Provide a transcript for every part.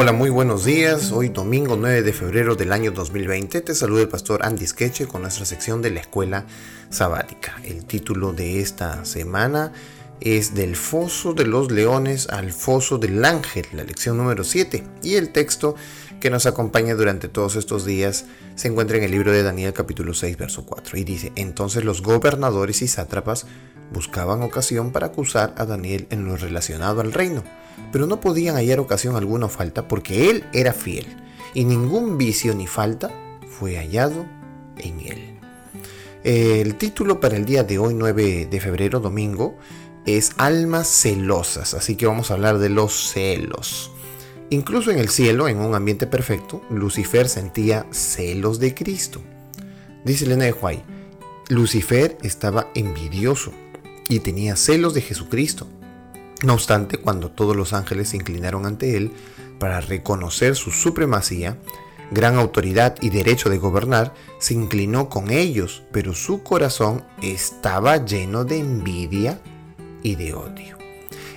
Hola, muy buenos días. Hoy domingo 9 de febrero del año 2020 te saluda el pastor Andy Skeche con nuestra sección de la escuela sabática. El título de esta semana es Del foso de los leones al foso del ángel, la lección número 7. Y el texto que nos acompaña durante todos estos días se encuentra en el libro de Daniel capítulo 6 verso 4 y dice, entonces los gobernadores y sátrapas buscaban ocasión para acusar a Daniel en lo relacionado al reino pero no podían hallar ocasión alguna o falta porque él era fiel, y ningún vicio ni falta fue hallado en él. El título para el día de hoy, 9 de febrero, domingo, es Almas celosas, así que vamos a hablar de los celos. Incluso en el cielo, en un ambiente perfecto, Lucifer sentía celos de Cristo. Dice Elena de Huay, Lucifer estaba envidioso y tenía celos de Jesucristo. No obstante, cuando todos los ángeles se inclinaron ante él para reconocer su supremacía, gran autoridad y derecho de gobernar, se inclinó con ellos, pero su corazón estaba lleno de envidia y de odio.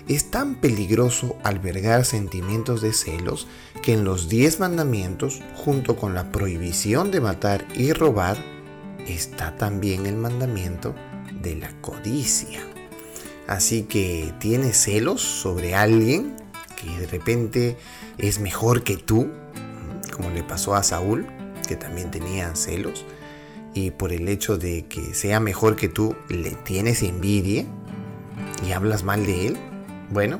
Es tan peligroso albergar sentimientos de celos que en los diez mandamientos, junto con la prohibición de matar y robar, está también el mandamiento de la codicia. Así que tienes celos sobre alguien que de repente es mejor que tú, como le pasó a Saúl, que también tenía celos, y por el hecho de que sea mejor que tú, le tienes envidia y hablas mal de él. Bueno,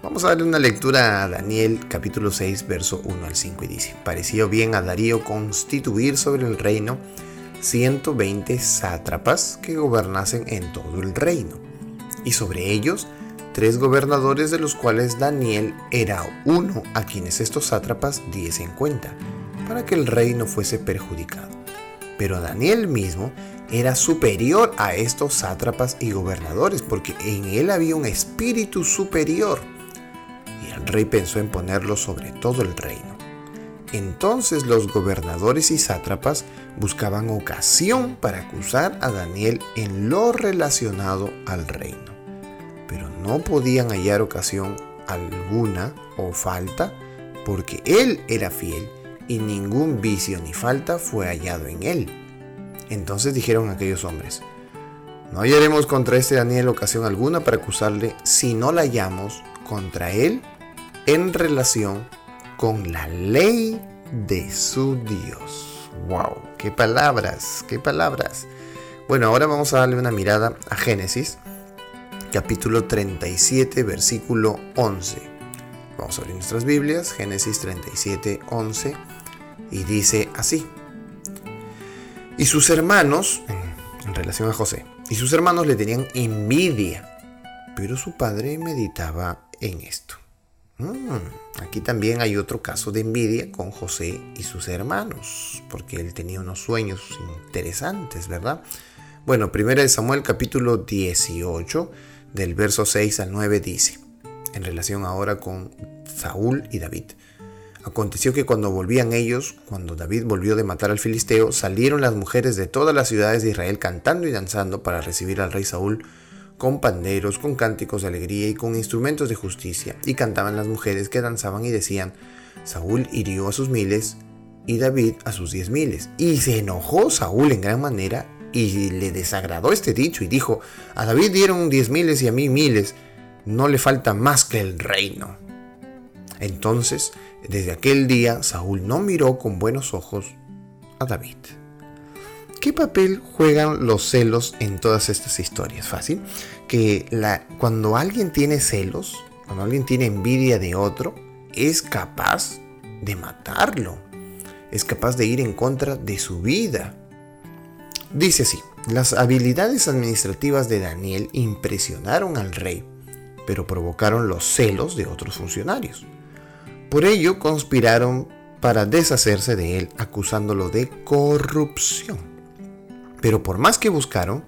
vamos a darle una lectura a Daniel capítulo 6, verso 1 al 5 y dice, pareció bien a Darío constituir sobre el reino 120 sátrapas que gobernasen en todo el reino y sobre ellos tres gobernadores de los cuales Daniel era uno a quienes estos sátrapas diesen cuenta, para que el rey no fuese perjudicado. Pero Daniel mismo era superior a estos sátrapas y gobernadores, porque en él había un espíritu superior. Y el rey pensó en ponerlo sobre todo el reino. Entonces los gobernadores y sátrapas buscaban ocasión para acusar a Daniel en lo relacionado al reino pero no podían hallar ocasión alguna o falta, porque él era fiel y ningún vicio ni falta fue hallado en él. Entonces dijeron aquellos hombres, no hallaremos contra este Daniel ocasión alguna para acusarle si no la hallamos contra él en relación con la ley de su Dios. ¡Wow! ¡Qué palabras! ¡Qué palabras! Bueno, ahora vamos a darle una mirada a Génesis capítulo 37, versículo 11. Vamos a abrir nuestras Biblias, Génesis 37, 11, y dice así. Y sus hermanos, en relación a José, y sus hermanos le tenían envidia, pero su padre meditaba en esto. Mm, aquí también hay otro caso de envidia con José y sus hermanos, porque él tenía unos sueños interesantes, ¿verdad? Bueno, de Samuel capítulo 18, del verso 6 al 9 dice, en relación ahora con Saúl y David. Aconteció que cuando volvían ellos, cuando David volvió de matar al filisteo, salieron las mujeres de todas las ciudades de Israel cantando y danzando para recibir al rey Saúl con panderos, con cánticos de alegría y con instrumentos de justicia. Y cantaban las mujeres que danzaban y decían, Saúl hirió a sus miles y David a sus diez miles. Y se enojó Saúl en gran manera y le desagradó este dicho y dijo, a David dieron diez miles y a mí miles, no le falta más que el reino. Entonces, desde aquel día, Saúl no miró con buenos ojos a David. ¿Qué papel juegan los celos en todas estas historias? Fácil. Que la, cuando alguien tiene celos, cuando alguien tiene envidia de otro, es capaz de matarlo. Es capaz de ir en contra de su vida. Dice así, las habilidades administrativas de Daniel impresionaron al rey, pero provocaron los celos de otros funcionarios. Por ello conspiraron para deshacerse de él, acusándolo de corrupción. Pero por más que buscaron,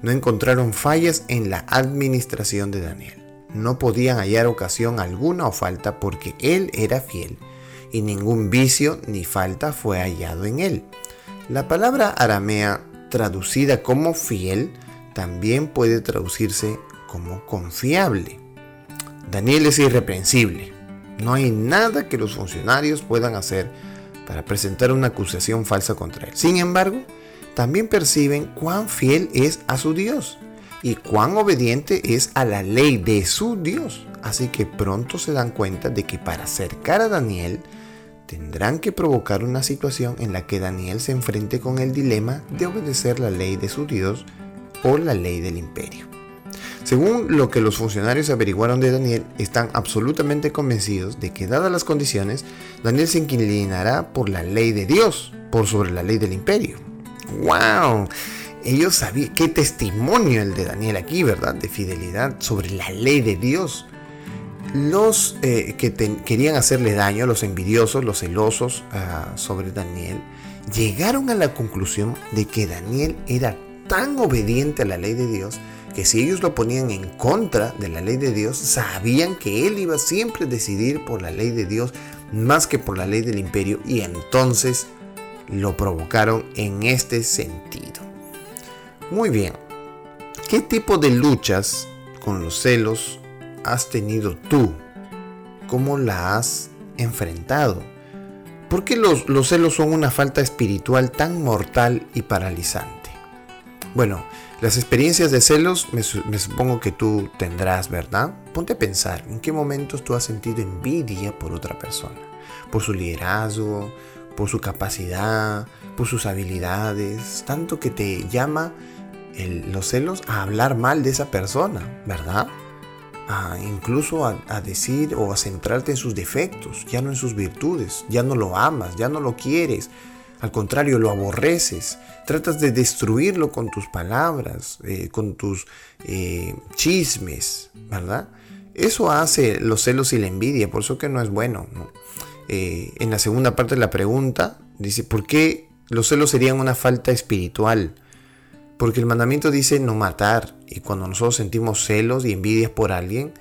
no encontraron fallas en la administración de Daniel. No podían hallar ocasión alguna o falta porque él era fiel, y ningún vicio ni falta fue hallado en él. La palabra aramea traducida como fiel, también puede traducirse como confiable. Daniel es irreprensible, No hay nada que los funcionarios puedan hacer para presentar una acusación falsa contra él. Sin embargo, también perciben cuán fiel es a su Dios y cuán obediente es a la ley de su Dios. Así que pronto se dan cuenta de que para acercar a Daniel tendrán que provocar una situación en la que Daniel se enfrente con el dilema de obedecer la ley de su Dios o la ley del imperio. Según lo que los funcionarios averiguaron de Daniel, están absolutamente convencidos de que dadas las condiciones, Daniel se inclinará por la ley de Dios, por sobre la ley del imperio. ¡Wow! Ellos sabían, qué testimonio el de Daniel aquí, ¿verdad? De fidelidad sobre la ley de Dios. Los eh, que querían hacerle daño, los envidiosos, los celosos ah, sobre Daniel, llegaron a la conclusión de que Daniel era tan obediente a la ley de Dios que si ellos lo ponían en contra de la ley de Dios, sabían que él iba siempre a decidir por la ley de Dios más que por la ley del imperio y entonces lo provocaron en este sentido. Muy bien, ¿qué tipo de luchas con los celos has tenido tú? ¿Cómo la has enfrentado? ¿Por qué los, celos son una falta espiritual tan mortal y paralizante? Bueno, las experiencias de celos me, me, supongo que tú tendrás, ¿verdad? Ponte a pensar, ¿en qué momentos tú has sentido envidia por otra persona? Por su liderazgo, por su capacidad, por sus habilidades, tanto que te llama los celos a hablar mal de esa persona, ¿verdad? Incluso a, decir o a centrarte en sus defectos, ya no en sus virtudes, ya no lo amas, ya no lo quieres, al contrario, lo aborreces, tratas de destruirlo con tus palabras, eh, con tus eh, chismes, ¿verdad? Eso hace los celos y la envidia, por eso que no es bueno. Eh, en la segunda parte de la pregunta dice, ¿por qué los celos serían una falta espiritual? Porque el mandamiento dice no matar y cuando nosotros sentimos celos y envidias por alguien,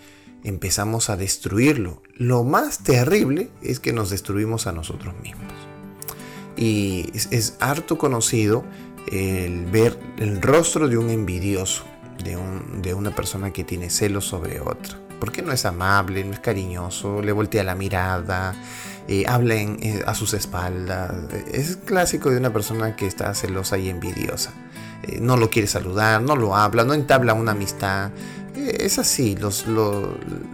empezamos a destruirlo. Lo más terrible es que nos destruimos a nosotros mismos. Y es, harto conocido el ver el rostro de un envidioso, de, una persona que tiene celos sobre otra. Porque no es amable, no es cariñoso, le voltea la mirada, eh, habla eh, a sus espaldas. Es clásico de una persona que está celosa y envidiosa. Eh, no lo quiere saludar, no lo habla, no entabla una amistad. Eh, es así, los,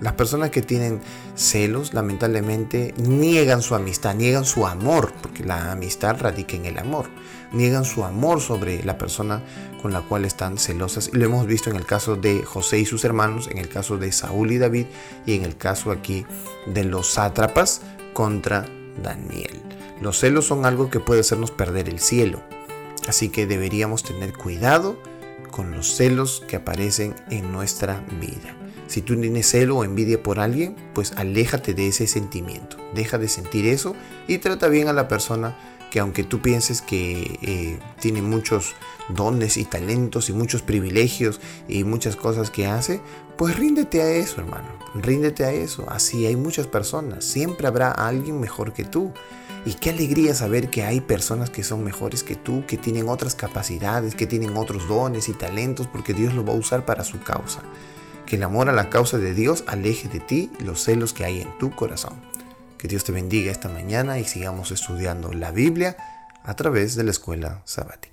las personas que tienen celos lamentablemente niegan su amistad, niegan su amor, porque la amistad radica en el amor, niegan su amor sobre la persona con la cual están celosas. Y lo hemos visto en el caso de José y sus hermanos, en el caso de Saúl y David y en el caso aquí de los sátrapas contra Daniel. Los celos son algo que puede hacernos perder el cielo. Así que deberíamos tener cuidado con los celos que aparecen en nuestra vida. Si tú tienes celo o envidia por alguien, pues aléjate de ese sentimiento. Deja de sentir eso y trata bien a la persona que aunque tú pienses que eh, tiene muchos dones y talentos y muchos privilegios y muchas cosas que hace, pues ríndete a eso, hermano. Ríndete a eso. Así hay muchas personas. Siempre habrá alguien mejor que tú. Y qué alegría saber que hay personas que son mejores que tú, que tienen otras capacidades, que tienen otros dones y talentos, porque Dios lo va a usar para su causa. Que el amor a la causa de Dios aleje de ti los celos que hay en tu corazón. Que Dios te bendiga esta mañana y sigamos estudiando la Biblia a través de la escuela sabática.